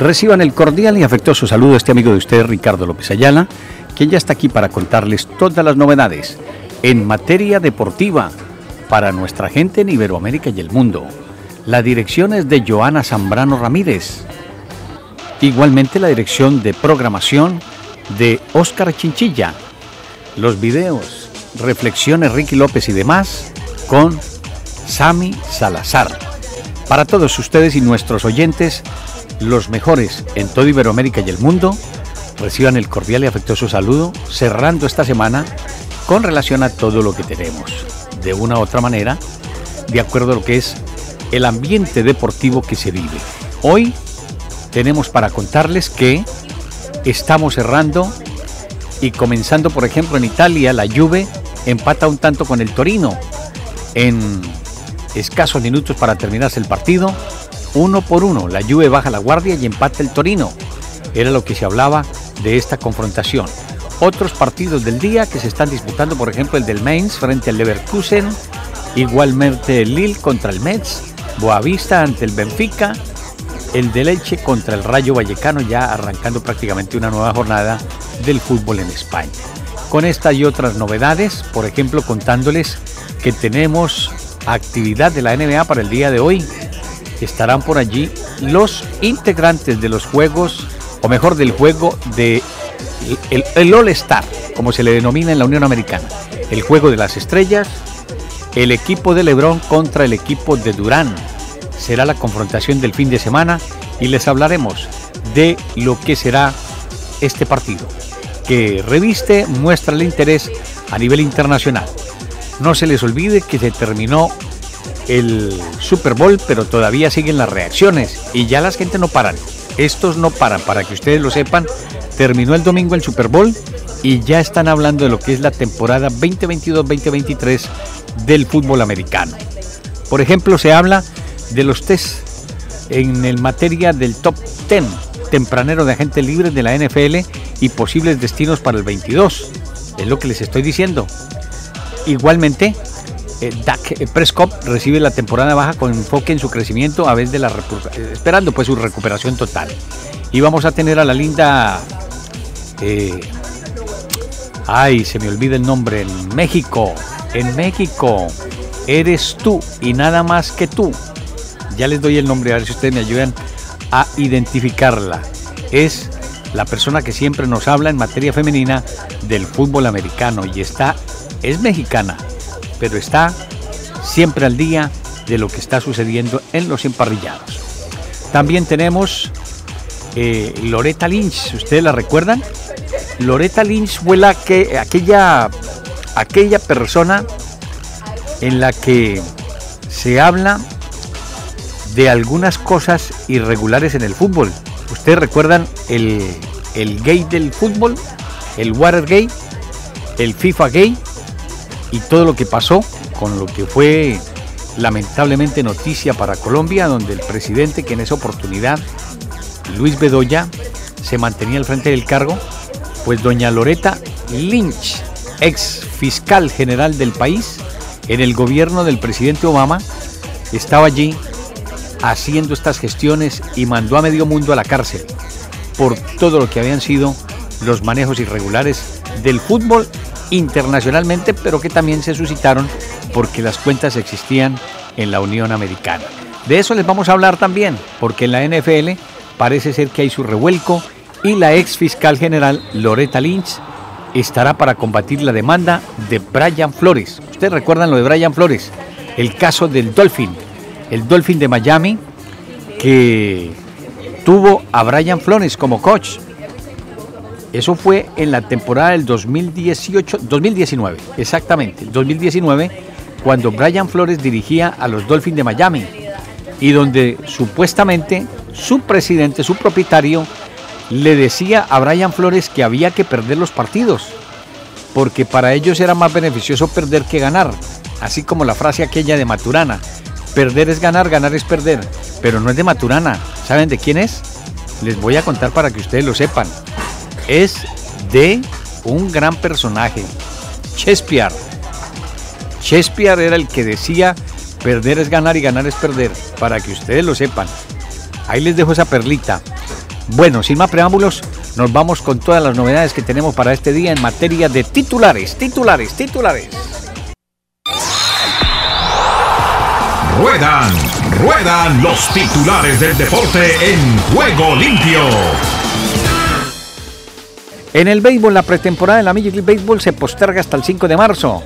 Reciban el cordial y afectuoso saludo a este amigo de ustedes, Ricardo López Ayala, quien ya está aquí para contarles todas las novedades en materia deportiva para nuestra gente en Iberoamérica y el mundo. La dirección es de Joana Zambrano Ramírez. Igualmente la dirección de programación de Óscar Chinchilla. Los videos, reflexiones Ricky López y demás con Sami Salazar. Para todos ustedes y nuestros oyentes, los mejores en toda Iberoamérica y el mundo, reciban el cordial y afectuoso saludo, cerrando esta semana con relación a todo lo que tenemos, de una u otra manera, de acuerdo a lo que es el ambiente deportivo que se vive. Hoy tenemos para contarles que estamos cerrando y comenzando, por ejemplo, en Italia, la Juve empata un tanto con el Torino en escasos minutos para terminarse el partido uno por uno. La Juve baja la guardia y empata el Torino. Era lo que se hablaba de esta confrontación. Otros partidos del día que se están disputando, por ejemplo, el del Mainz frente al Leverkusen, igualmente el Lille contra el Metz, Boavista ante el Benfica, el de Leche contra el Rayo Vallecano, ya arrancando prácticamente una nueva jornada del fútbol en España. Con esta y otras novedades, por ejemplo, contándoles que tenemos actividad de la NBA para el día de hoy estarán por allí los integrantes de los juegos, o mejor del juego de el, All Star, como se le denomina en la Unión Americana. El juego de las estrellas, el equipo de Lebron contra el equipo de Durán. Será la confrontación del fin de semana y les hablaremos de lo que será este partido, que reviste, muestra el interés a nivel internacional. No se les olvide que se terminó el Super Bowl, pero todavía siguen las reacciones y ya las gente no paran. Estos no paran, para que ustedes lo sepan. Terminó el domingo el Super Bowl y ya están hablando de lo que es la temporada 2022-2023 del fútbol americano. Por ejemplo, se habla de los test en el materia del top 10 tempranero de agentes libres de la NFL y posibles destinos para el 22. Es lo que les estoy diciendo. Igualmente, eh, Dak Prescott recibe la temporada baja con enfoque en su crecimiento a vez de la eh, esperando pues su recuperación total. Y vamos a tener a la linda eh, ay, se me olvida el nombre en México. En México eres tú y nada más que tú. Ya les doy el nombre a ver si ustedes me ayudan a identificarla. Es la persona que siempre nos habla en materia femenina del fútbol americano y está es mexicana pero está siempre al día de lo que está sucediendo en los emparrillados. También tenemos eh, Loretta Lynch, ¿ustedes la recuerdan? Loretta Lynch fue la que, aquella, aquella persona en la que se habla de algunas cosas irregulares en el fútbol. ¿Ustedes recuerdan el, el gay del fútbol? El Watergate, el FIFA gay, y todo lo que pasó con lo que fue lamentablemente noticia para Colombia, donde el presidente que en esa oportunidad, Luis Bedoya, se mantenía al frente del cargo, pues doña Loreta Lynch, ex fiscal general del país, en el gobierno del presidente Obama, estaba allí haciendo estas gestiones y mandó a medio mundo a la cárcel por todo lo que habían sido los manejos irregulares del fútbol internacionalmente, pero que también se suscitaron porque las cuentas existían en la Unión Americana. De eso les vamos a hablar también, porque en la NFL parece ser que hay su revuelco y la ex fiscal general Loretta Lynch estará para combatir la demanda de Brian Flores. Ustedes recuerdan lo de Brian Flores, el caso del Dolphin, el Dolphin de Miami que tuvo a Brian Flores como coach eso fue en la temporada del 2018, 2019, exactamente, 2019, cuando Brian Flores dirigía a los Dolphins de Miami y donde supuestamente su presidente, su propietario, le decía a Brian Flores que había que perder los partidos, porque para ellos era más beneficioso perder que ganar, así como la frase aquella de Maturana, perder es ganar, ganar es perder, pero no es de Maturana, ¿saben de quién es? Les voy a contar para que ustedes lo sepan, es de un gran personaje, Shakespeare. Shakespeare era el que decía perder es ganar y ganar es perder, para que ustedes lo sepan. Ahí les dejo esa perlita. Bueno, sin más preámbulos, nos vamos con todas las novedades que tenemos para este día en materia de titulares, titulares, titulares. Ruedan, ruedan los titulares del deporte en juego limpio. En el béisbol, la pretemporada de la Major League Baseball se posterga hasta el 5 de marzo.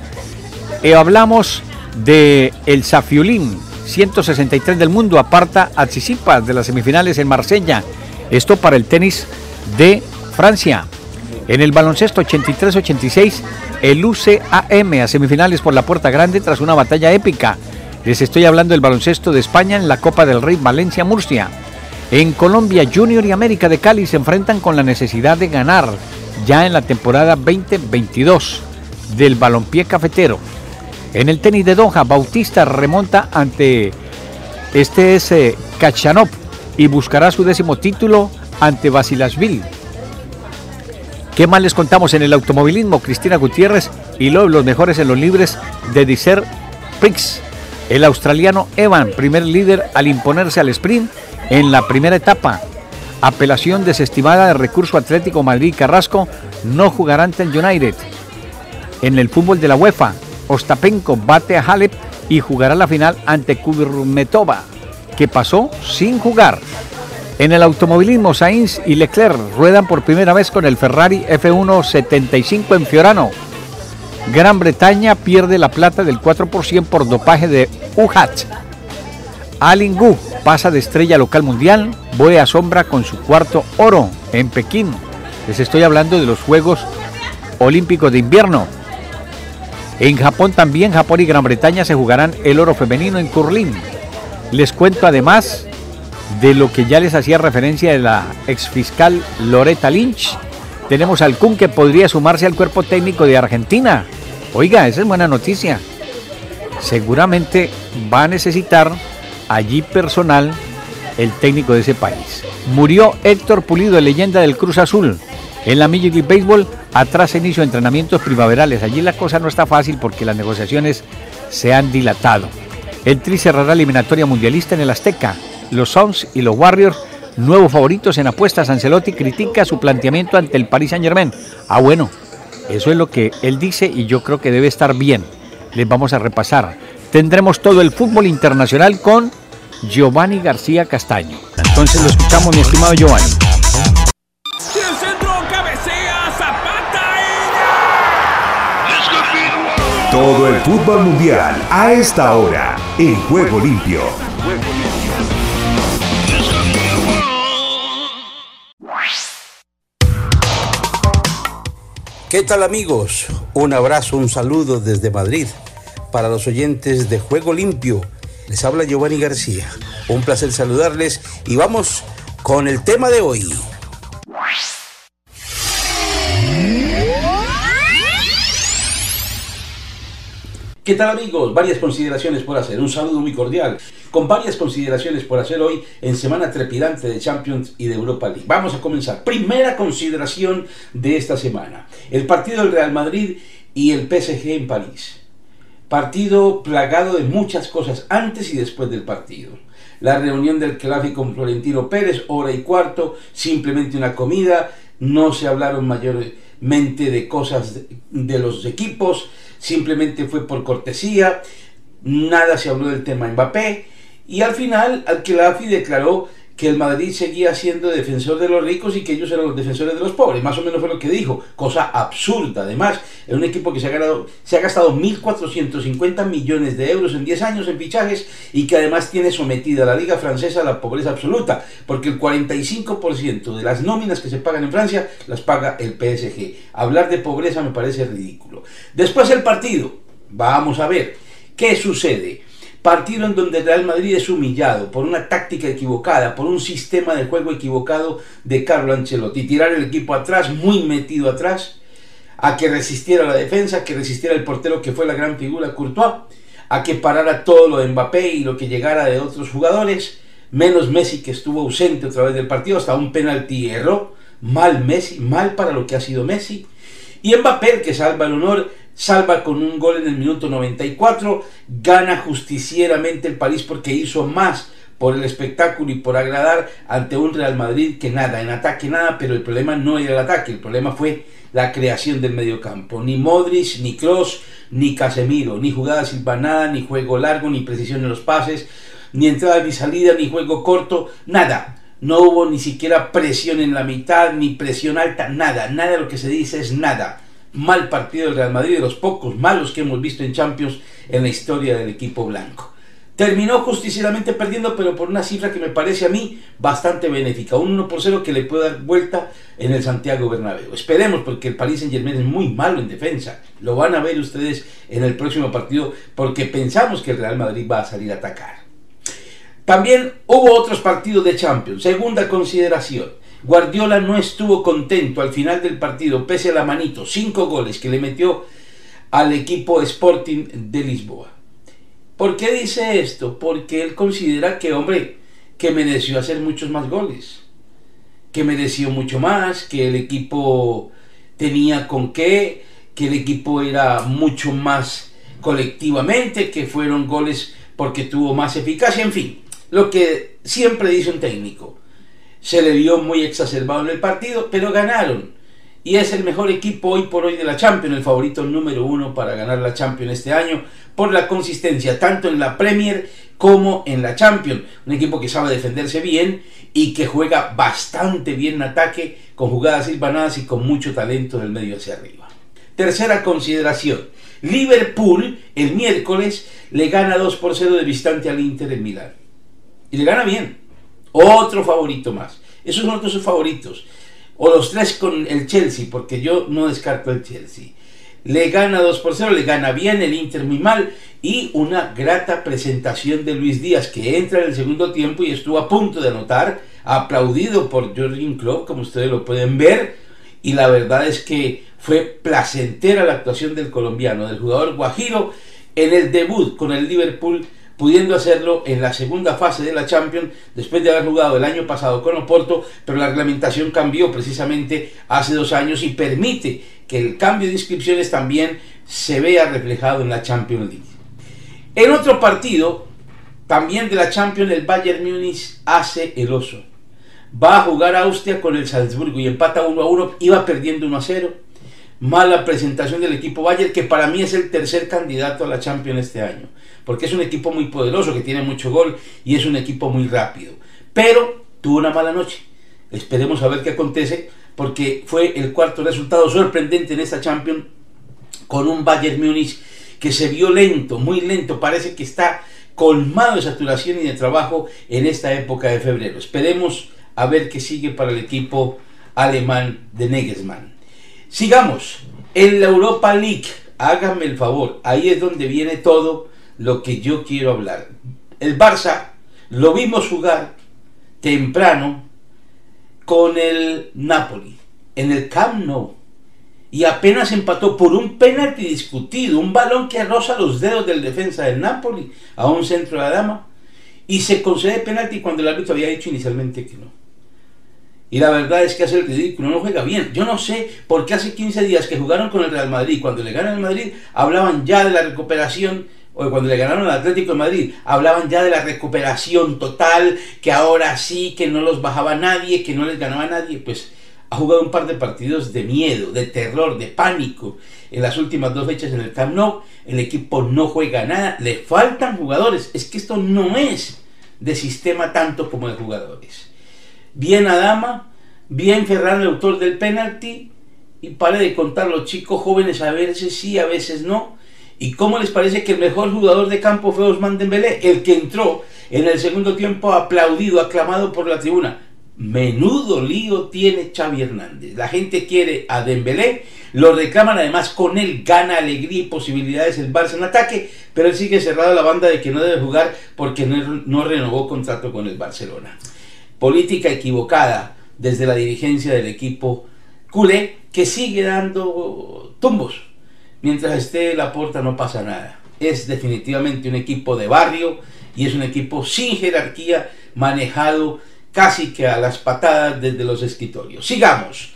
Eh, hablamos de el Safiulín, 163 del mundo, aparta a Tsitsipas de las semifinales en Marsella. Esto para el tenis de Francia. En el baloncesto 83-86, el UCAM a semifinales por la puerta grande tras una batalla épica. Les estoy hablando del baloncesto de España en la Copa del Rey Valencia-Murcia. En Colombia, Junior y América de Cali se enfrentan con la necesidad de ganar ya en la temporada 2022 del balompié cafetero. En el tenis de Doha, Bautista remonta ante este es eh, Kachanov y buscará su décimo título ante Basilashvili. ¿Qué más les contamos en el automovilismo? Cristina Gutiérrez y los mejores en los libres de Dicer Prix. El australiano Evan, primer líder al imponerse al sprint en la primera etapa. Apelación desestimada de recurso Atlético Madrid Carrasco no jugará ante el United. En el fútbol de la UEFA, Ostapenko bate a Halep y jugará la final ante Kubermetova, que pasó sin jugar. En el automovilismo, Sainz y Leclerc ruedan por primera vez con el Ferrari F175 en Fiorano. Gran Bretaña pierde la plata del 4% por dopaje de UHAT. Alin Gu pasa de estrella local mundial, Boe a sombra con su cuarto oro en Pekín. Les estoy hablando de los Juegos Olímpicos de Invierno. En Japón también, Japón y Gran Bretaña se jugarán el oro femenino en Curlín. Les cuento además de lo que ya les hacía referencia de la exfiscal Loretta Lynch. Tenemos al Kun que podría sumarse al cuerpo técnico de Argentina. Oiga, esa es buena noticia. Seguramente va a necesitar allí personal el técnico de ese país. Murió Héctor Pulido, leyenda del Cruz Azul. En la Major League Baseball, atrás inicio de entrenamientos primaverales. Allí la cosa no está fácil porque las negociaciones se han dilatado. El Tri cerrará eliminatoria mundialista en el Azteca. Los Suns y los Warriors, nuevos favoritos en apuestas. Ancelotti critica su planteamiento ante el Paris Saint Germain. Ah, bueno, eso es lo que él dice y yo creo que debe estar bien. Les vamos a repasar. Tendremos todo el fútbol internacional con Giovanni García Castaño. Entonces lo escuchamos, mi estimado Giovanni. Todo el fútbol mundial a esta hora en Juego Limpio. ¿Qué tal amigos? Un abrazo, un saludo desde Madrid para los oyentes de Juego Limpio. Les habla Giovanni García. Un placer saludarles y vamos con el tema de hoy. ¿Qué tal amigos? Varias consideraciones por hacer. Un saludo muy cordial. Con varias consideraciones por hacer hoy en semana trepidante de Champions y de Europa League. Vamos a comenzar. Primera consideración de esta semana. El partido del Real Madrid y el PSG en París. Partido plagado de muchas cosas antes y después del partido. La reunión del Clavi con Florentino Pérez, hora y cuarto, simplemente una comida. No se hablaron mayormente de cosas de los equipos simplemente fue por cortesía, nada se habló del tema Mbappé y al final Al-Khelafi declaró que el Madrid seguía siendo defensor de los ricos y que ellos eran los defensores de los pobres. Más o menos fue lo que dijo. Cosa absurda. Además, es un equipo que se ha, ganado, se ha gastado 1.450 millones de euros en 10 años en fichajes y que además tiene sometida la Liga Francesa a la pobreza absoluta, porque el 45% de las nóminas que se pagan en Francia las paga el PSG. Hablar de pobreza me parece ridículo. Después el partido. Vamos a ver. ¿Qué sucede? Partido en donde el Real Madrid es humillado por una táctica equivocada, por un sistema de juego equivocado de Carlo Ancelotti. Tirar el equipo atrás, muy metido atrás, a que resistiera la defensa, que resistiera el portero que fue la gran figura Courtois, a que parara todo lo de Mbappé y lo que llegara de otros jugadores, menos Messi que estuvo ausente otra vez del partido, hasta un penalti erró, mal Messi, mal para lo que ha sido Messi, y Mbappé que salva el honor, salva con un gol en el minuto 94, gana justicieramente el París porque hizo más por el espectáculo y por agradar ante un Real Madrid que nada, en ataque nada, pero el problema no era el ataque, el problema fue la creación del mediocampo. Ni Modric, ni Kroos, ni Casemiro, ni jugada silvanada, ni juego largo, ni precisión en los pases, ni entrada ni salida, ni juego corto, nada. No hubo ni siquiera presión en la mitad, ni presión alta, nada. Nada de lo que se dice es nada. Mal partido del Real Madrid, de los pocos malos que hemos visto en Champions en la historia del equipo blanco. Terminó justicieramente perdiendo, pero por una cifra que me parece a mí bastante benéfica. Un 1 por 0 que le puede dar vuelta en el Santiago Bernabéu. Esperemos, porque el Paris Saint Germain es muy malo en defensa. Lo van a ver ustedes en el próximo partido, porque pensamos que el Real Madrid va a salir a atacar. También hubo otros partidos de Champions. Segunda consideración. Guardiola no estuvo contento al final del partido, pese a la manito, cinco goles que le metió al equipo Sporting de Lisboa. ¿Por qué dice esto? Porque él considera que, hombre, que mereció hacer muchos más goles, que mereció mucho más, que el equipo tenía con qué, que el equipo era mucho más colectivamente, que fueron goles porque tuvo más eficacia, en fin, lo que siempre dice un técnico. Se le vio muy exacerbado en el partido, pero ganaron y es el mejor equipo hoy por hoy de la Champions, el favorito número uno para ganar la Champions este año, por la consistencia tanto en la Premier como en la Champions. Un equipo que sabe defenderse bien y que juega bastante bien en ataque, con jugadas silvanadas y con mucho talento del medio hacia arriba. Tercera consideración. Liverpool el miércoles le gana 2 por 0 de visitante al Inter en Milán. Y le gana bien. Otro favorito más. Esos son otros sus favoritos o los tres con el Chelsea, porque yo no descarto el Chelsea. Le gana 2 por 0, le gana bien el Inter muy mal y una grata presentación de Luis Díaz que entra en el segundo tiempo y estuvo a punto de anotar, aplaudido por Jorgen Klopp, como ustedes lo pueden ver, y la verdad es que fue placentera la actuación del colombiano, del jugador Guajiro en el debut con el Liverpool pudiendo hacerlo en la segunda fase de la Champions después de haber jugado el año pasado con Oporto, pero la reglamentación cambió precisamente hace dos años y permite que el cambio de inscripciones también se vea reflejado en la Champions League. En otro partido, también de la Champions, el Bayern Múnich hace el oso. Va a jugar a Austria con el Salzburgo y empata 1 a 1, iba perdiendo 1 a 0 mala presentación del equipo Bayern, que para mí es el tercer candidato a la Champions este año, porque es un equipo muy poderoso, que tiene mucho gol y es un equipo muy rápido. Pero tuvo una mala noche. Esperemos a ver qué acontece, porque fue el cuarto resultado sorprendente en esta Champions con un Bayern Múnich que se vio lento, muy lento, parece que está colmado de saturación y de trabajo en esta época de febrero. Esperemos a ver qué sigue para el equipo alemán de Negesmann. Sigamos. En la Europa League, háganme el favor, ahí es donde viene todo lo que yo quiero hablar. El Barça lo vimos jugar temprano con el Napoli en el Camp Nou y apenas empató por un penalti discutido, un balón que roza los dedos del defensa del Napoli a un centro de la dama y se concede penalti cuando el árbitro había dicho inicialmente que no. Y la verdad es que hace el ridículo, no juega bien. Yo no sé por qué hace 15 días que jugaron con el Real Madrid, cuando le ganan al Madrid, hablaban ya de la recuperación, cuando le ganaron al Atlético de Madrid, hablaban ya de la recuperación total, que ahora sí, que no los bajaba nadie, que no les ganaba nadie. Pues ha jugado un par de partidos de miedo, de terror, de pánico. En las últimas dos fechas en el Camp Nou, el equipo no juega nada, le faltan jugadores. Es que esto no es de sistema tanto como de jugadores bien Adama, bien Ferran, el autor del penalti, y pare de contar los chicos jóvenes a veces sí, a veces no. ¿Y cómo les parece que el mejor jugador de campo fue Osman Dembélé, el que entró en el segundo tiempo aplaudido, aclamado por la tribuna? Menudo lío tiene Xavi Hernández. La gente quiere a Dembélé, lo reclaman además con él, gana alegría y posibilidades el Barça en ataque, pero él sigue cerrado la banda de que no debe jugar porque no, no renovó contrato con el Barcelona. Política equivocada desde la dirigencia del equipo culé que sigue dando tumbos. Mientras esté la puerta no pasa nada. Es definitivamente un equipo de barrio y es un equipo sin jerarquía manejado casi que a las patadas desde los escritorios. Sigamos.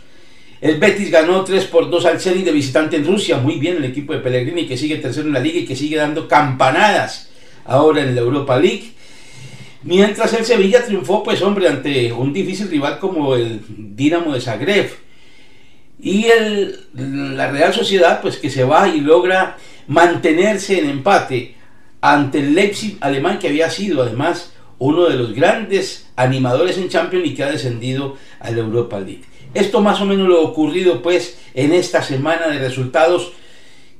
El Betis ganó 3 por 2 al Zenit de visitante en Rusia. Muy bien el equipo de Pellegrini que sigue tercero en la liga y que sigue dando campanadas ahora en la Europa League. Mientras el Sevilla triunfó, pues hombre, ante un difícil rival como el Dinamo de Zagreb. Y el, la Real Sociedad, pues que se va y logra mantenerse en empate ante el Leipzig alemán, que había sido además uno de los grandes animadores en Champions y que ha descendido a la Europa League. Esto más o menos lo ocurrido pues en esta semana de resultados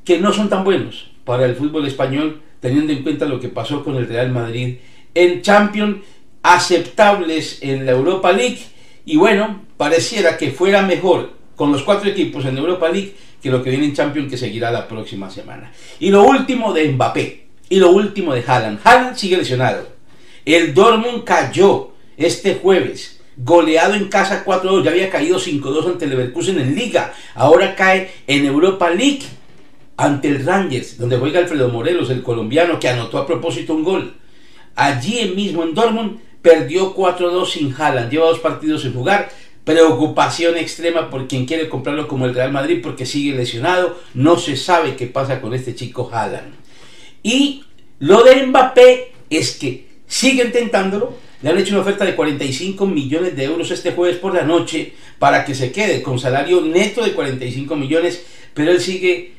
que no son tan buenos para el fútbol español, teniendo en cuenta lo que pasó con el Real Madrid en Champions, aceptables en la Europa League y bueno, pareciera que fuera mejor con los cuatro equipos en Europa League que lo que viene en Champions que seguirá la próxima semana. Y lo último de Mbappé y lo último de Haaland. Haaland sigue lesionado. El Dortmund cayó este jueves, goleado en casa 4-2, ya había caído 5-2 ante el Leverkusen en Liga, ahora cae en Europa League ante el Rangers, donde juega Alfredo Morelos, el colombiano, que anotó a propósito un gol. Allí mismo en Dortmund perdió 4-2 sin Haaland, lleva dos partidos sin jugar, preocupación extrema por quien quiere comprarlo como el Real Madrid porque sigue lesionado, no se sabe qué pasa con este chico Haaland. Y lo de Mbappé es que siguen tentándolo. Le han hecho una oferta de 45 millones de euros este jueves por la noche para que se quede con salario neto de 45 millones, pero él sigue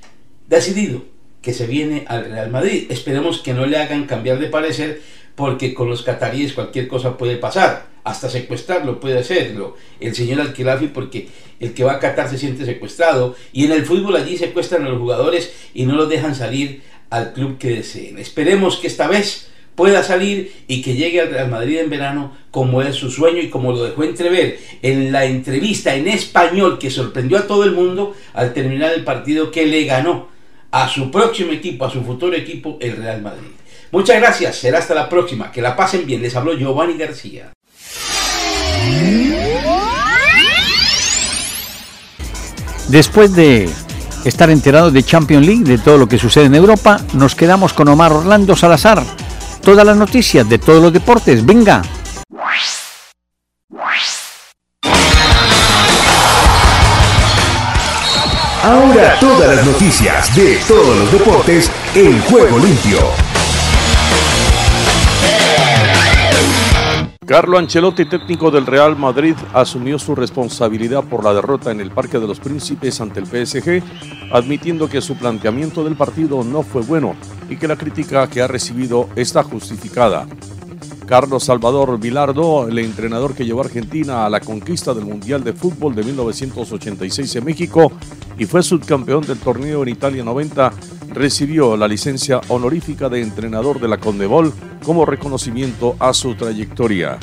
decidido que se viene al Real Madrid. Esperemos que no le hagan cambiar de parecer porque con los cataríes cualquier cosa puede pasar, hasta secuestrarlo puede hacerlo el señor Alquilafi porque el que va a Qatar se siente secuestrado y en el fútbol allí secuestran a los jugadores y no los dejan salir al club que deseen. Esperemos que esta vez pueda salir y que llegue al Real Madrid en verano como es su sueño y como lo dejó entrever en la entrevista en español que sorprendió a todo el mundo al terminar el partido que le ganó a su próximo equipo, a su futuro equipo, el Real Madrid. Muchas gracias, será hasta la próxima, que la pasen bien, les habló Giovanni García. Después de estar enterados de Champions League, de todo lo que sucede en Europa, nos quedamos con Omar Orlando Salazar todas las noticias de todos los deportes. Venga. Ahora todas las noticias de todos los deportes en juego limpio. Carlo Ancelotti, técnico del Real Madrid, asumió su responsabilidad por la derrota en el Parque de los Príncipes ante el PSG, admitiendo que su planteamiento del partido no fue bueno y que la crítica que ha recibido está justificada. Carlos Salvador Vilardo, el entrenador que llevó a Argentina a la conquista del Mundial de Fútbol de 1986 en México y fue subcampeón del torneo en Italia 90, recibió la licencia honorífica de entrenador de la Condebol como reconocimiento a su trayectoria.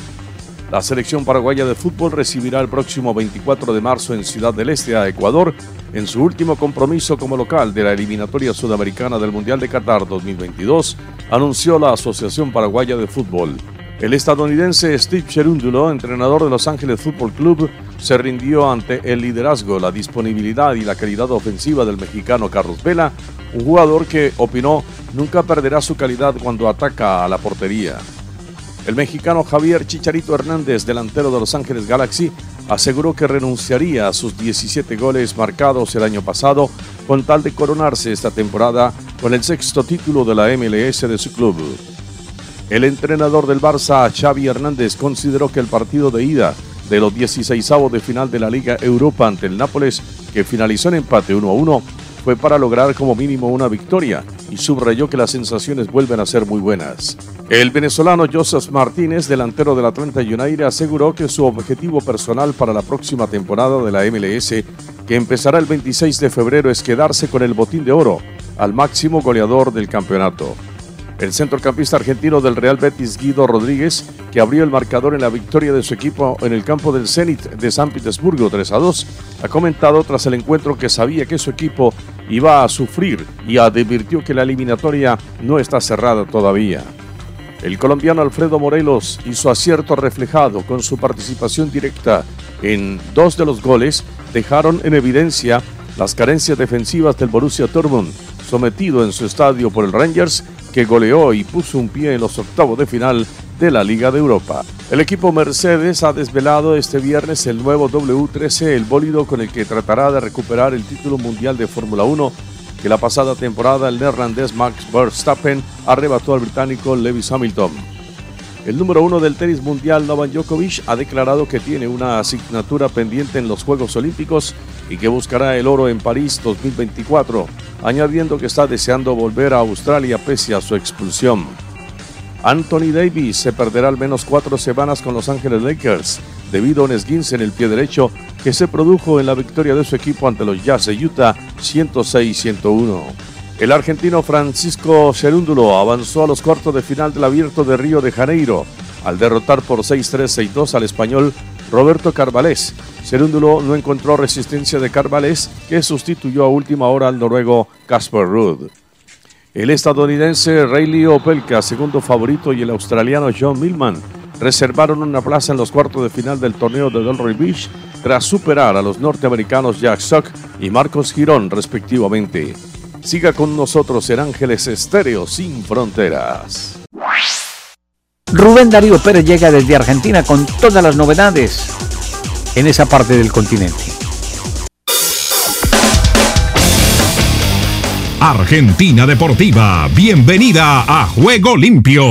La selección paraguaya de fútbol recibirá el próximo 24 de marzo en Ciudad del Este a Ecuador en su último compromiso como local de la eliminatoria sudamericana del Mundial de Qatar 2022, anunció la Asociación Paraguaya de Fútbol. El estadounidense Steve Cherúndulo, entrenador de Los Ángeles Fútbol Club, se rindió ante el liderazgo, la disponibilidad y la calidad ofensiva del mexicano Carlos Vela, un jugador que opinó nunca perderá su calidad cuando ataca a la portería. El mexicano Javier Chicharito Hernández, delantero de Los Ángeles Galaxy, aseguró que renunciaría a sus 17 goles marcados el año pasado con tal de coronarse esta temporada con el sexto título de la MLS de su club. El entrenador del Barça, Xavi Hernández, consideró que el partido de ida de los 16 de final de la Liga Europa ante el Nápoles, que finalizó en empate 1 a 1, fue para lograr como mínimo una victoria y subrayó que las sensaciones vuelven a ser muy buenas. El venezolano Joseph Martínez, delantero del Atlanta United, aseguró que su objetivo personal para la próxima temporada de la MLS, que empezará el 26 de febrero, es quedarse con el botín de oro al máximo goleador del campeonato. El centrocampista argentino del Real Betis, Guido Rodríguez, que abrió el marcador en la victoria de su equipo en el campo del Zenit de San Petersburgo 3 a 2, ha comentado tras el encuentro que sabía que su equipo iba a sufrir y advirtió que la eliminatoria no está cerrada todavía. El colombiano Alfredo Morelos hizo acierto reflejado con su participación directa en dos de los goles, dejaron en evidencia las carencias defensivas del Borussia Dortmund, sometido en su estadio por el Rangers, que goleó y puso un pie en los octavos de final de la Liga de Europa. El equipo Mercedes ha desvelado este viernes el nuevo W13, el bólido con el que tratará de recuperar el título mundial de Fórmula 1 que la pasada temporada el neerlandés Max Verstappen arrebató al británico Lewis Hamilton. El número uno del tenis mundial, Novak Djokovic, ha declarado que tiene una asignatura pendiente en los Juegos Olímpicos y que buscará el oro en París 2024, añadiendo que está deseando volver a Australia pese a su expulsión. Anthony Davis se perderá al menos cuatro semanas con Los Ángeles Lakers debido a un esguince en el pie derecho que se produjo en la victoria de su equipo ante los Jazz de Utah 106-101. El argentino Francisco Cerúndulo avanzó a los cuartos de final del Abierto de Río de Janeiro al derrotar por 6-3, 6-2 al español Roberto Carvalés. Cerúndulo no encontró resistencia de Carvalés, que sustituyó a última hora al noruego Casper Ruud. El estadounidense Rayleigh Opelka, segundo favorito, y el australiano John Millman reservaron una plaza en los cuartos de final del torneo de Delray Beach tras superar a los norteamericanos Jack Sock y Marcos Girón respectivamente. Siga con nosotros en Ángeles Estéreo sin fronteras. Rubén Darío Pérez llega desde Argentina con todas las novedades en esa parte del continente. Argentina Deportiva, bienvenida a Juego Limpio.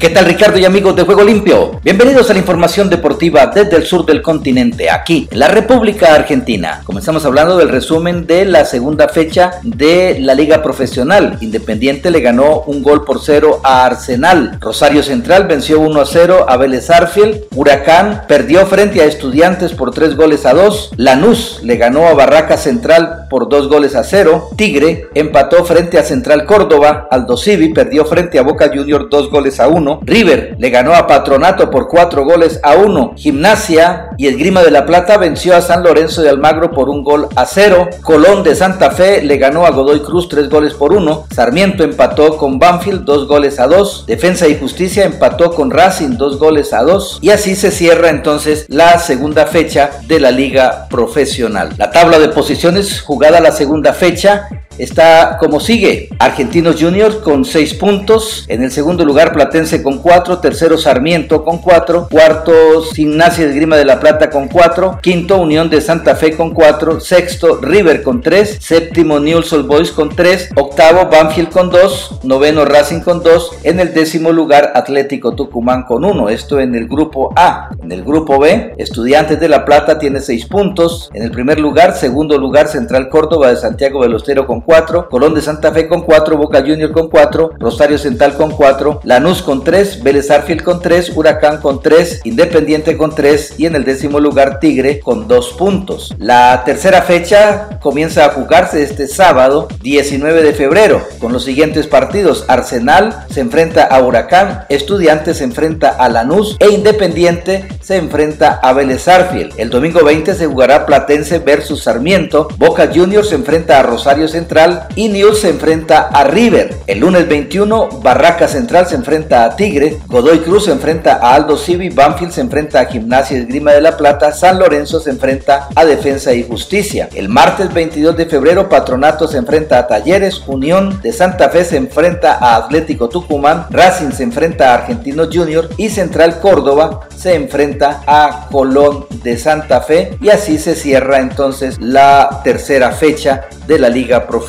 ¿Qué tal Ricardo y amigos de Juego Limpio? Bienvenidos a la información deportiva desde el sur del continente, aquí en la República Argentina. Comenzamos hablando del resumen de la segunda fecha de la Liga Profesional. Independiente le ganó un gol por cero a Arsenal. Rosario Central venció 1 a 0 a Vélez Arfield. Huracán perdió frente a Estudiantes por 3 goles a 2. Lanús le ganó a Barraca Central por 2 goles a 0. Tigre empató frente a Central Córdoba. Aldo Civi perdió frente a Boca Junior 2 goles a 1. River le ganó a Patronato por 4 goles a 1. Gimnasia y Esgrima de la Plata venció a San Lorenzo de Almagro por un gol a 0. Colón de Santa Fe le ganó a Godoy Cruz 3 goles por 1. Sarmiento empató con Banfield 2 goles a 2. Defensa y Justicia empató con Racing 2 goles a 2. Y así se cierra entonces la segunda fecha de la liga profesional. La tabla de posiciones jugada la segunda fecha está como sigue. Argentinos Juniors con 6 puntos. En el segundo lugar Platense con 4. Tercero Sarmiento con 4. Cuarto Gimnasia Grima de la Plata con 4. Quinto Unión de Santa Fe con 4. Sexto River con 3. Séptimo Newell's Old Boys con 3. Octavo Banfield con 2. Noveno Racing con 2. En el décimo lugar Atlético Tucumán con 1. Esto en el grupo A. En el grupo B Estudiantes de la Plata tiene 6 puntos. En el primer lugar, segundo lugar Central Córdoba de Santiago Velostero con 4. Colón de Santa Fe con 4, Boca Junior con 4, Rosario Central con 4, Lanús con 3, Vélez Arfield con 3, Huracán con 3, Independiente con 3 y en el décimo lugar Tigre con 2 puntos. La tercera fecha comienza a jugarse este sábado 19 de febrero con los siguientes partidos. Arsenal se enfrenta a Huracán, Estudiantes se enfrenta a Lanús e Independiente se enfrenta a Vélez Arfield. El domingo 20 se jugará Platense versus Sarmiento, Boca Juniors se enfrenta a Rosario Central y News se enfrenta a River. El lunes 21, Barraca Central se enfrenta a Tigre, Godoy Cruz se enfrenta a Aldo Civi, Banfield se enfrenta a Gimnasia Esgrima de la Plata, San Lorenzo se enfrenta a Defensa y Justicia. El martes 22 de febrero, Patronato se enfrenta a Talleres, Unión de Santa Fe se enfrenta a Atlético Tucumán, Racing se enfrenta a Argentinos Junior. Y Central Córdoba se enfrenta a Colón de Santa Fe. Y así se cierra entonces la tercera fecha de la Liga Profesional.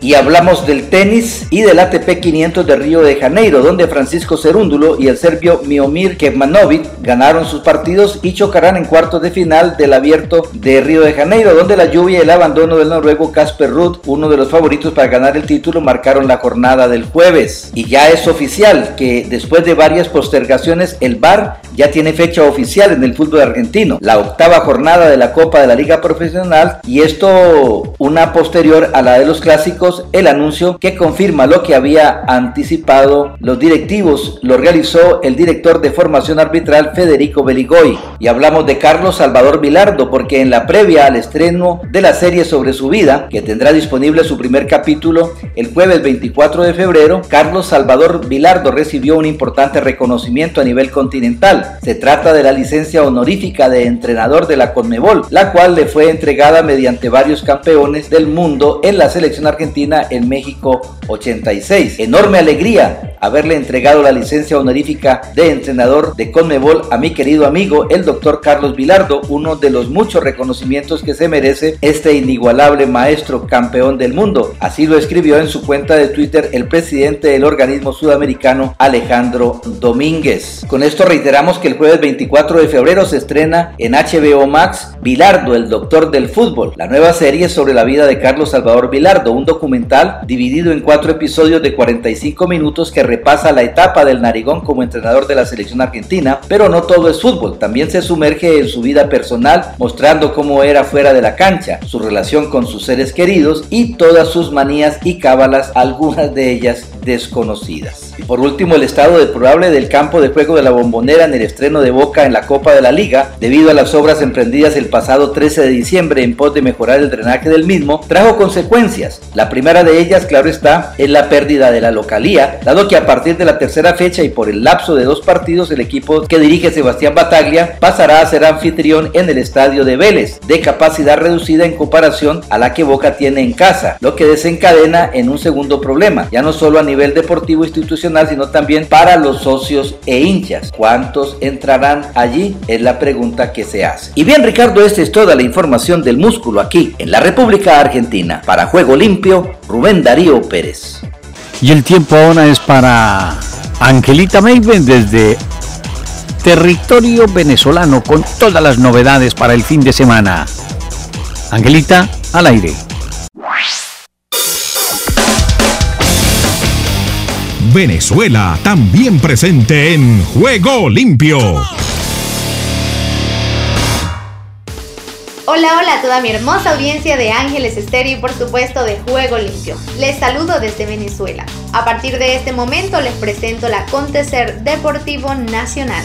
Y hablamos del tenis y del ATP 500 de Río de Janeiro, donde Francisco Cerúndulo y el serbio Miomir Kevmanovic ganaron sus partidos y chocarán en cuartos de final del Abierto de Río de Janeiro, donde la lluvia y el abandono del noruego Casper Ruud, uno de los favoritos para ganar el título, marcaron la jornada del jueves. Y ya es oficial que después de varias postergaciones el VAR ya tiene fecha oficial en el fútbol argentino, la octava jornada de la Copa de la Liga Profesional y esto una posterior a la de los clásicos, el anuncio que confirma lo que había anticipado los directivos, lo realizó el director de formación arbitral Federico Beligoy y hablamos de Carlos Salvador Vilardo porque en la previa al estreno de la serie sobre su vida, que tendrá disponible su primer capítulo el jueves 24 de febrero, Carlos Salvador Vilardo recibió un importante reconocimiento a nivel continental. Se trata de la licencia honorífica de entrenador de la Conmebol, la cual le fue entregada mediante varios campeones del mundo en la selección argentina en México 86. Enorme alegría haberle entregado la licencia honorífica de entrenador de Conmebol a mi querido amigo el doctor Carlos Vilardo, uno de los muchos reconocimientos que se merece este inigualable maestro campeón del mundo. Así lo escribió en su cuenta de Twitter el presidente del organismo sudamericano Alejandro Domínguez. Con esto reiteramos que el jueves 24 de febrero se estrena en HBO Max Vilardo, el doctor del fútbol, la nueva serie sobre la vida de Carlos Salvador Vilardo, un documental dividido en cuatro episodios de 45 minutos que repasa la etapa del narigón como entrenador de la selección argentina, pero no todo es fútbol, también se sumerge en su vida personal, mostrando cómo era fuera de la cancha, su relación con sus seres queridos y todas sus manías y cábalas, algunas de ellas desconocidas. Y por último, el estado deplorable del campo de juego de la bombonera en el estreno de Boca en la Copa de la Liga, debido a las obras emprendidas el pasado 13 de diciembre en pos de mejorar el drenaje del mismo, trajo consecuencias. La primera de ellas, claro está, es la pérdida de la localía, dado que a partir de la tercera fecha y por el lapso de dos partidos, el equipo que dirige Sebastián Bataglia pasará a ser anfitrión en el estadio de Vélez, de capacidad reducida en comparación a la que Boca tiene en casa, lo que desencadena en un segundo problema, ya no solo a nivel deportivo institucional, sino también para los socios e hinchas. ¿Cuántos entrarán allí? Es la pregunta que se hace. Y bien, Ricardo, esta es toda la información del músculo aquí, en la República Argentina. Para Juego Limpio, Rubén Darío Pérez. Y el tiempo ahora es para Angelita Mayben desde territorio venezolano con todas las novedades para el fin de semana. Angelita, al aire. Venezuela, también presente en Juego Limpio. Hola, hola a toda mi hermosa audiencia de Ángeles Estéreo y por supuesto de Juego Limpio. Les saludo desde Venezuela. A partir de este momento les presento el acontecer deportivo nacional.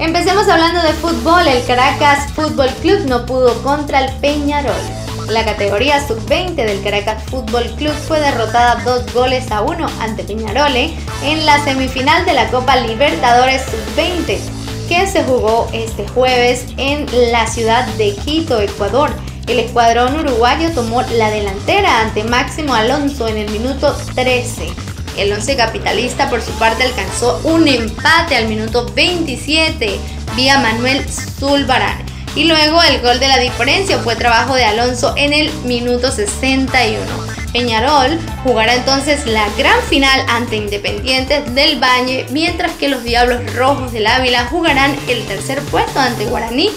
Empecemos hablando de fútbol. El Caracas Fútbol Club no pudo contra el Peñarol. La categoría sub-20 del Caracas Fútbol Club fue derrotada dos goles a uno ante Peñarole en la semifinal de la Copa Libertadores sub-20 que se jugó este jueves en la ciudad de Quito, Ecuador. El escuadrón uruguayo tomó la delantera ante Máximo Alonso en el minuto 13. El once capitalista por su parte alcanzó un empate al minuto 27 vía Manuel Zulbarán. Y luego el gol de la diferencia fue trabajo de Alonso en el minuto 61. Peñarol jugará entonces la gran final ante Independientes del Valle, mientras que los Diablos Rojos del Ávila jugarán el tercer puesto ante Guaraní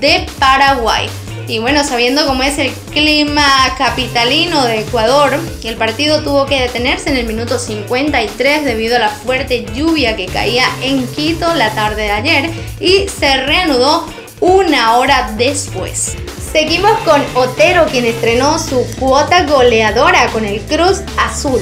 de Paraguay. Y bueno, sabiendo cómo es el clima capitalino de Ecuador, el partido tuvo que detenerse en el minuto 53 debido a la fuerte lluvia que caía en Quito la tarde de ayer y se reanudó una hora después. Seguimos con Otero, quien estrenó su cuota goleadora con el Cruz Azul.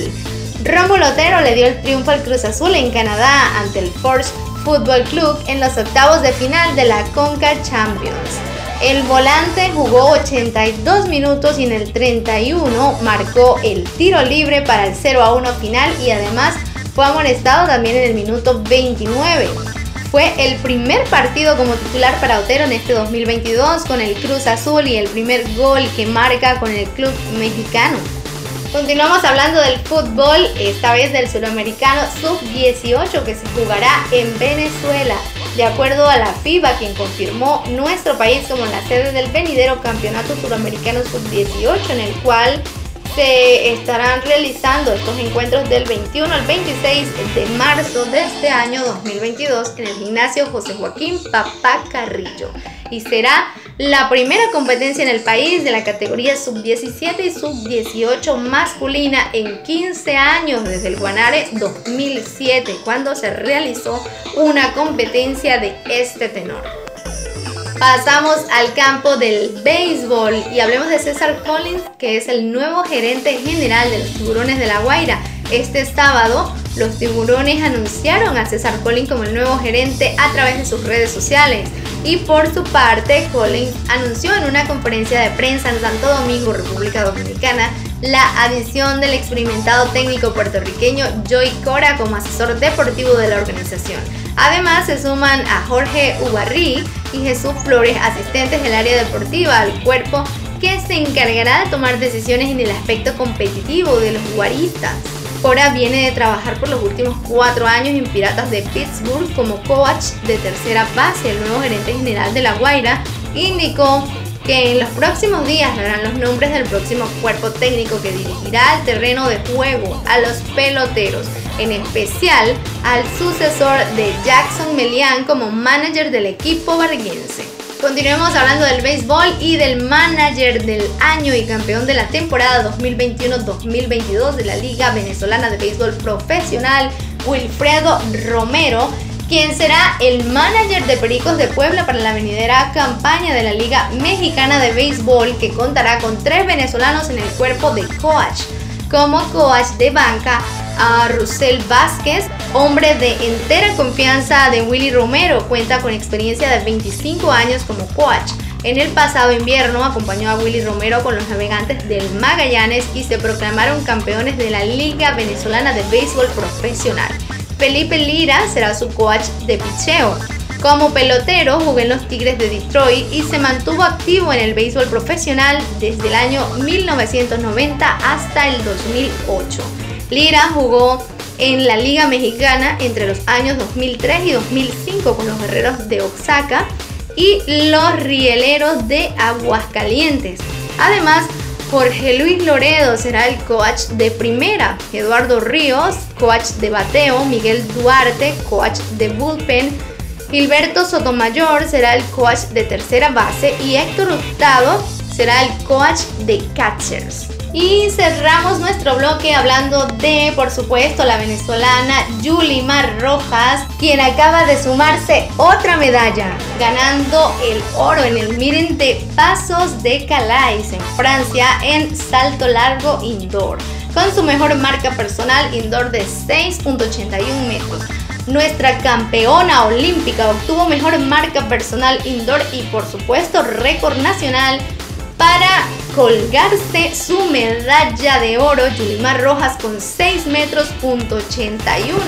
Rómulo Otero le dio el triunfo al Cruz Azul en Canadá ante el Force Football Club en los octavos de final de la Conca Champions. El volante jugó 82 minutos y en el 31 marcó el tiro libre para el 0 a 1 final y además fue amonestado también en el minuto 29. Fue el primer partido como titular para Otero en este 2022 con el Cruz Azul y el primer gol que marca con el club mexicano. Continuamos hablando del fútbol, esta vez del sudamericano sub-18 que se jugará en Venezuela. De acuerdo a la FIBA, quien confirmó nuestro país como la sede del venidero campeonato sudamericano sub-18, en el cual se estarán realizando estos encuentros del 21 al 26 de marzo de este año 2022 en el gimnasio José Joaquín Papá Carrillo. y será la primera competencia en el país de la categoría sub-17 y sub-18 masculina en 15 años desde el Guanare 2007 cuando se realizó una competencia de este tenor. Pasamos al campo del béisbol y hablemos de César Collins, que es el nuevo gerente general de los tiburones de La Guaira. Este sábado, los tiburones anunciaron a César Collins como el nuevo gerente a través de sus redes sociales. Y por su parte, Collins anunció en una conferencia de prensa en Santo Domingo, República Dominicana, la adición del experimentado técnico puertorriqueño Joy Cora como asesor deportivo de la organización. Además, se suman a Jorge Ubarrí y Jesús Flores, asistentes del área deportiva al cuerpo, que se encargará de tomar decisiones en el aspecto competitivo de los guaristas. Cora viene de trabajar por los últimos cuatro años en Piratas de Pittsburgh como coach de tercera base. El nuevo gerente general de La Guaira indicó que en los próximos días darán los nombres del próximo cuerpo técnico que dirigirá el terreno de juego a los peloteros, en especial al sucesor de Jackson Melian como manager del equipo barguense. Continuemos hablando del béisbol y del manager del año y campeón de la temporada 2021-2022 de la Liga Venezolana de Béisbol Profesional, Wilfredo Romero, quien será el manager de Pericos de Puebla para la venidera campaña de la Liga Mexicana de Béisbol que contará con tres venezolanos en el cuerpo de coach. Como coach de banca a Rusel Vázquez, hombre de entera confianza de Willy Romero, cuenta con experiencia de 25 años como coach. En el pasado invierno acompañó a Willy Romero con los navegantes del Magallanes y se proclamaron campeones de la Liga Venezolana de Béisbol Profesional. Felipe Lira será su coach de picheo. Como pelotero jugó en los Tigres de Detroit y se mantuvo activo en el béisbol profesional desde el año 1990 hasta el 2008. Lira jugó en la Liga Mexicana entre los años 2003 y 2005 con los Guerreros de Oaxaca y los Rieleros de Aguascalientes. Además, Jorge Luis Loredo será el coach de primera, Eduardo Ríos, coach de bateo, Miguel Duarte, coach de bullpen, Gilberto Sotomayor será el coach de tercera base. Y Héctor Hurtado será el coach de catchers. Y cerramos nuestro bloque hablando de, por supuesto, la venezolana Yulimar Rojas, quien acaba de sumarse otra medalla, ganando el oro en el miren de Pasos de Calais en Francia en salto largo indoor, con su mejor marca personal indoor de 6.81 metros. Nuestra campeona olímpica obtuvo mejor marca personal indoor y por supuesto récord nacional para colgarse su medalla de oro Yulimar Rojas con 6 metros punto 81.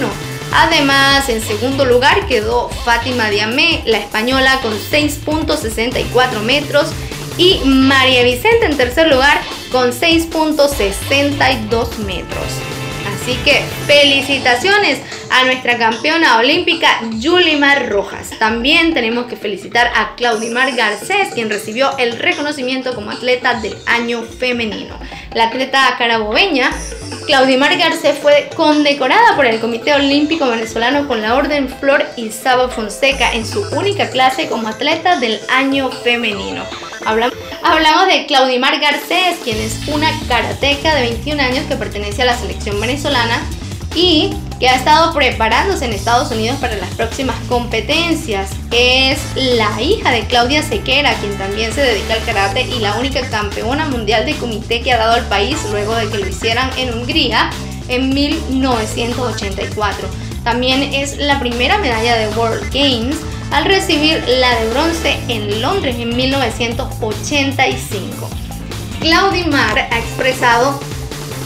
Además, en segundo lugar quedó Fátima Diamé, la española, con 6.64 metros. Y María Vicente en tercer lugar con 6.62 metros. Así que felicitaciones a nuestra campeona olímpica Yulimar Rojas. También tenemos que felicitar a Claudimar Garcés, quien recibió el reconocimiento como atleta del año femenino. La atleta carabobeña Claudimar Garcés fue condecorada por el Comité Olímpico Venezolano con la Orden Flor Isaba Fonseca en su única clase como atleta del año femenino. Hablamos, hablamos de Claudimar Garcés, quien es una karateca de 21 años que pertenece a la selección venezolana y que ha estado preparándose en Estados Unidos para las próximas competencias. Es la hija de Claudia Sequera, quien también se dedica al karate y la única campeona mundial de comité que ha dado al país luego de que lo hicieran en Hungría en 1984. También es la primera medalla de World Games al recibir la de bronce en Londres en 1985. Claudimar ha expresado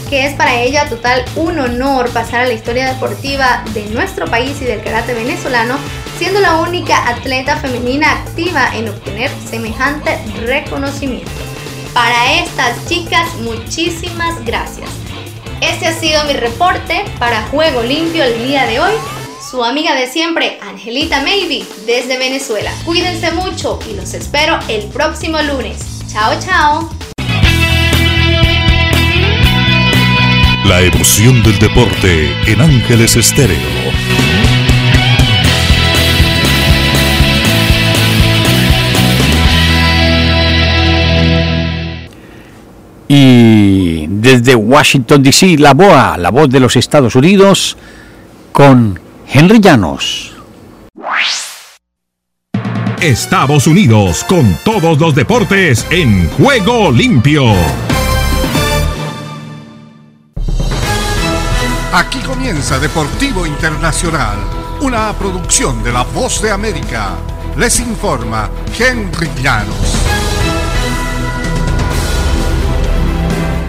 que es para ella total un honor pasar a la historia deportiva de nuestro país y del karate venezolano, siendo la única atleta femenina activa en obtener semejante reconocimiento. Para estas chicas, muchísimas gracias. Este ha sido mi reporte para Juego Limpio el día de hoy. Su amiga de siempre, Angelita Maybe, desde Venezuela. Cuídense mucho y los espero el próximo lunes. Chao, chao. La emoción del deporte en Ángeles Estéreo. Desde Washington, D.C., la BOA, la voz de los Estados Unidos, con Henry Llanos. Estados Unidos con todos los deportes en juego limpio. Aquí comienza Deportivo Internacional, una producción de La Voz de América. Les informa Henry Llanos.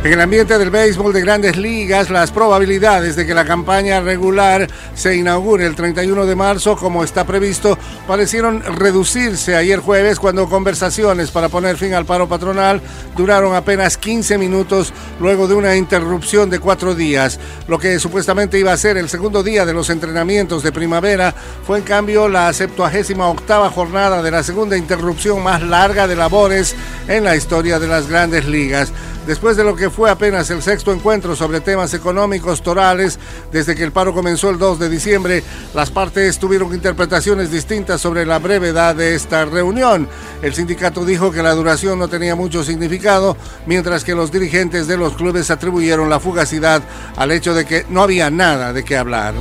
En el ambiente del béisbol de grandes ligas, las probabilidades de que la campaña regular se inaugure el 31 de marzo como está previsto parecieron reducirse ayer jueves cuando conversaciones para poner fin al paro patronal duraron apenas 15 minutos luego de una interrupción de cuatro días. Lo que supuestamente iba a ser el segundo día de los entrenamientos de primavera fue en cambio la 78 octava jornada de la segunda interrupción más larga de labores en la historia de las grandes ligas después de lo que fue apenas el sexto encuentro sobre temas económicos torales, desde que el paro comenzó el 2 de diciembre, las partes tuvieron interpretaciones distintas sobre la brevedad de esta reunión. El sindicato dijo que la duración no tenía mucho significado, mientras que los dirigentes de los clubes atribuyeron la fugacidad al hecho de que no había nada de qué hablar.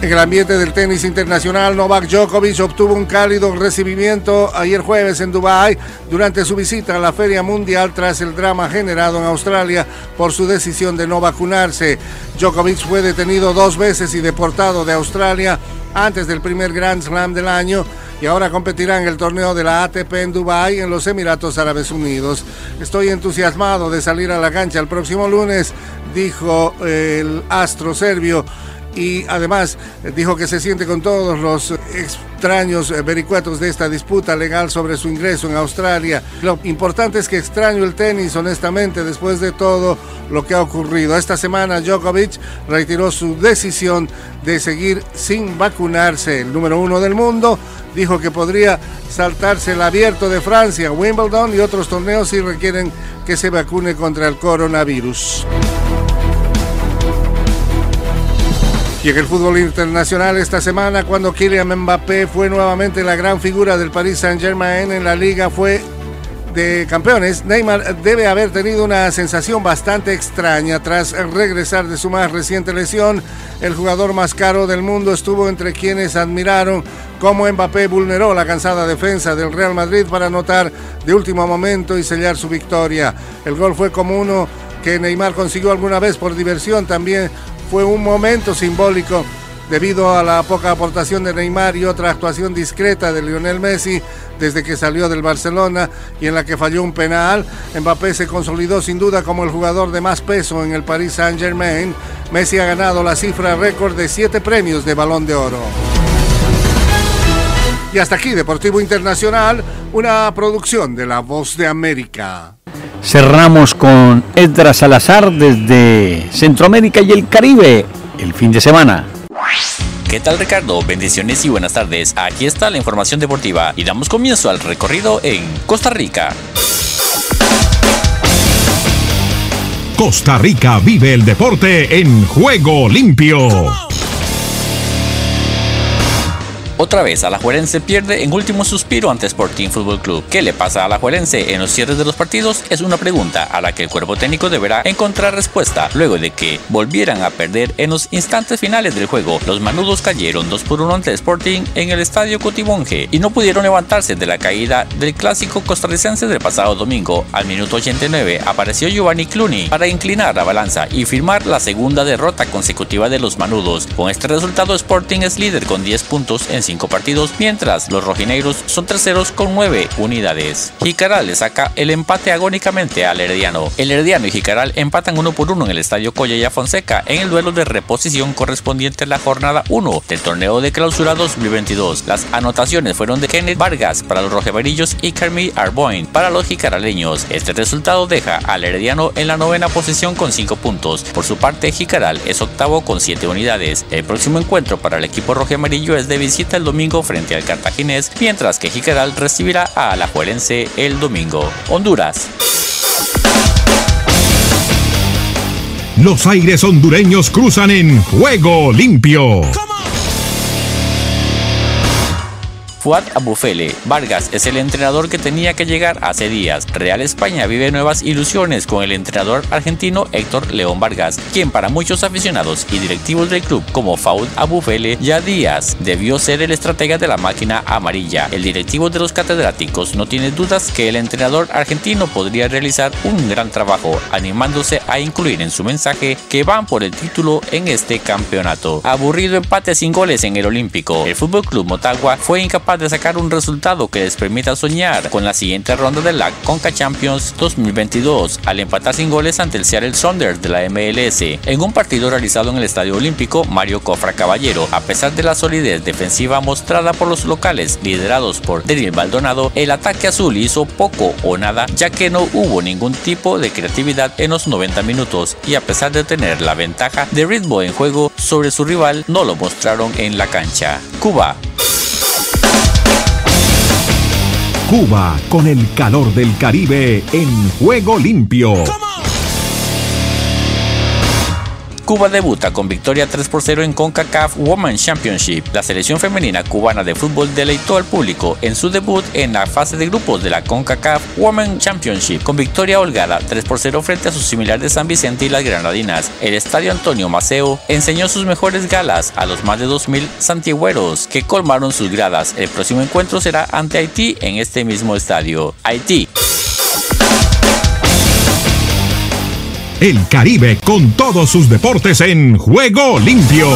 En el ambiente del tenis internacional, Novak Djokovic obtuvo un cálido recibimiento ayer jueves en Dubái durante su visita a la Feria Mundial tras el drama generado en Australia por su decisión de no vacunarse. Djokovic fue detenido dos veces y deportado de Australia antes del primer Grand Slam del año y ahora competirá en el torneo de la ATP en Dubái en los Emiratos Árabes Unidos. Estoy entusiasmado de salir a la cancha el próximo lunes, dijo el astro serbio y además dijo que se siente con todos los extraños eh, vericuetos de esta disputa legal sobre su ingreso en Australia. Lo importante es que extraño el tenis, honestamente, después de todo lo que ha ocurrido. Esta semana Djokovic retiró su decisión de seguir sin vacunarse. El número uno del mundo dijo que podría saltarse el abierto de Francia, Wimbledon y otros torneos si requieren que se vacune contra el coronavirus. Y el fútbol internacional esta semana, cuando Kylian Mbappé fue nuevamente la gran figura del Paris Saint-Germain en la liga, fue de campeones, Neymar debe haber tenido una sensación bastante extraña tras regresar de su más reciente lesión. El jugador más caro del mundo estuvo entre quienes admiraron cómo Mbappé vulneró la cansada defensa del Real Madrid para anotar de último momento y sellar su victoria. El gol fue como uno que Neymar consiguió alguna vez por diversión, también fue un momento simbólico debido a la poca aportación de Neymar y otra actuación discreta de Lionel Messi desde que salió del Barcelona y en la que falló un penal. Mbappé se consolidó sin duda como el jugador de más peso en el Paris Saint-Germain. Messi ha ganado la cifra récord de siete premios de balón de oro. Y hasta aquí, Deportivo Internacional, una producción de La Voz de América. Cerramos con Edra Salazar desde Centroamérica y el Caribe el fin de semana. ¿Qué tal Ricardo? Bendiciones y buenas tardes. Aquí está la información deportiva y damos comienzo al recorrido en Costa Rica. Costa Rica vive el deporte en juego limpio. Otra vez, Alajuelense pierde en último suspiro ante Sporting Fútbol Club. ¿Qué le pasa a Alajuelense en los cierres de los partidos? Es una pregunta a la que el cuerpo técnico deberá encontrar respuesta luego de que volvieran a perder en los instantes finales del juego. Los manudos cayeron 2 por 1 ante Sporting en el estadio Cotibonge y no pudieron levantarse de la caída del clásico costarricense del pasado domingo. Al minuto 89 apareció Giovanni Cluny para inclinar la balanza y firmar la segunda derrota consecutiva de los manudos. Con este resultado, Sporting es líder con 10 puntos en cinco partidos, mientras los rojinegros son terceros con nueve unidades. Jicaral le saca el empate agónicamente al Herediano. El Herediano y Jicaral empatan uno por uno en el estadio Collella Fonseca en el duelo de reposición correspondiente a la jornada 1 del torneo de clausura 2022. Las anotaciones fueron de Kenneth Vargas para los rojemarillos y Carmi Arboin para los jicaraleños. Este resultado deja al Herediano en la novena posición con 5 puntos. Por su parte, Jicaral es octavo con 7 unidades. El próximo encuentro para el equipo rojamarillo es de visita el domingo frente al cartaginés, mientras que Jicaral recibirá a Alajuelense el domingo. Honduras. Los aires hondureños cruzan en juego limpio. Fuad Abufele. Vargas es el entrenador que tenía que llegar hace días. Real España vive nuevas ilusiones con el entrenador argentino Héctor León Vargas, quien para muchos aficionados y directivos del club como Faud Abufele ya días debió ser el estratega de la máquina amarilla. El directivo de los catedráticos no tiene dudas que el entrenador argentino podría realizar un gran trabajo, animándose a incluir en su mensaje que van por el título en este campeonato. Aburrido empate sin goles en el Olímpico. El Fútbol Club Motagua fue incapaz de sacar un resultado que les permita soñar con la siguiente ronda de la Conca Champions 2022 al empatar sin goles ante el Seattle Sounders de la MLS en un partido realizado en el Estadio Olímpico Mario Cofra Caballero. A pesar de la solidez defensiva mostrada por los locales liderados por Daniel Maldonado, el ataque azul hizo poco o nada ya que no hubo ningún tipo de creatividad en los 90 minutos y a pesar de tener la ventaja de ritmo en juego sobre su rival no lo mostraron en la cancha. Cuba Cuba con el calor del Caribe en juego limpio. Cuba debuta con victoria 3 por 0 en CONCACAF Women's Championship. La selección femenina cubana de fútbol deleitó al público en su debut en la fase de grupos de la CONCACAF Women's Championship con victoria holgada 3 por 0 frente a sus similares de San Vicente y las Granadinas. El estadio Antonio Maceo enseñó sus mejores galas a los más de 2.000 santiagüeros que colmaron sus gradas. El próximo encuentro será ante Haití en este mismo estadio. Haití. El Caribe con todos sus deportes en juego limpio.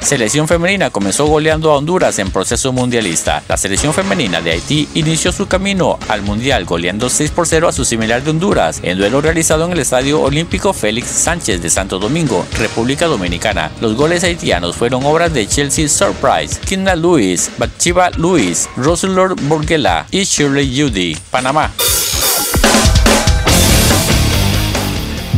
Selección femenina comenzó goleando a Honduras en proceso mundialista. La selección femenina de Haití inició su camino al mundial goleando 6 por 0 a su similar de Honduras en duelo realizado en el Estadio Olímpico Félix Sánchez de Santo Domingo, República Dominicana. Los goles haitianos fueron obras de Chelsea Surprise, Kinna Lewis, Bachiva Lewis, Roselord Borgela y Shirley Judy. Panamá.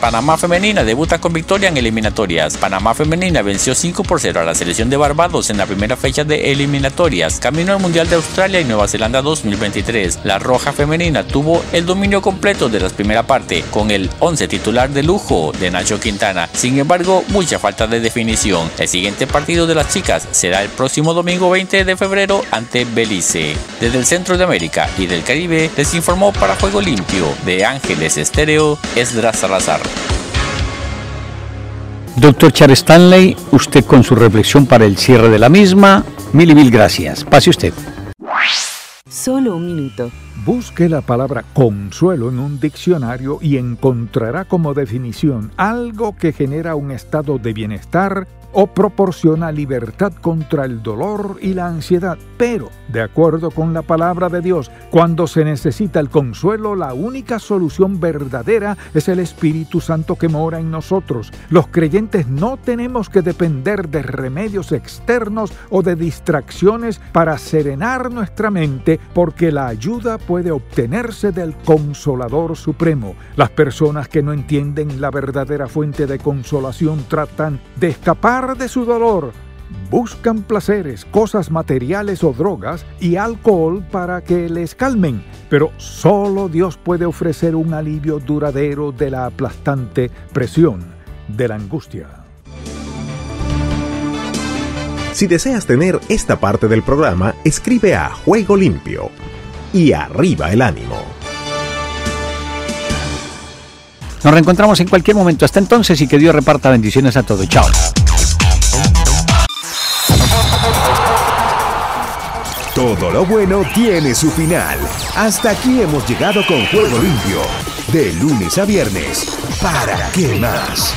Panamá Femenina debuta con victoria en eliminatorias. Panamá Femenina venció 5 por 0 a la selección de Barbados en la primera fecha de eliminatorias, camino al Mundial de Australia y Nueva Zelanda 2023. La Roja Femenina tuvo el dominio completo de la primera parte, con el 11 titular de lujo de Nacho Quintana. Sin embargo, mucha falta de definición. El siguiente partido de las chicas será el próximo domingo 20 de febrero ante Belice. Desde el centro de América y del Caribe les informó para Juego Limpio de Ángeles Estéreo Esdras Salazar. Doctor Charles Stanley, usted con su reflexión para el cierre de la misma. Mil y mil gracias. Pase usted. Solo un minuto. Busque la palabra consuelo en un diccionario y encontrará como definición algo que genera un estado de bienestar o proporciona libertad contra el dolor y la ansiedad. Pero, de acuerdo con la palabra de Dios, cuando se necesita el consuelo, la única solución verdadera es el Espíritu Santo que mora en nosotros. Los creyentes no tenemos que depender de remedios externos o de distracciones para serenar nuestra mente, porque la ayuda puede obtenerse del Consolador Supremo. Las personas que no entienden la verdadera fuente de consolación tratan de escapar de su dolor. Buscan placeres, cosas materiales o drogas y alcohol para que les calmen, pero solo Dios puede ofrecer un alivio duradero de la aplastante presión de la angustia. Si deseas tener esta parte del programa, escribe a Juego Limpio y arriba el ánimo. Nos reencontramos en cualquier momento. Hasta entonces y que Dios reparta bendiciones a todos. Chao. Todo lo bueno tiene su final. Hasta aquí hemos llegado con Juego Limpio. De lunes a viernes. ¿Para qué más?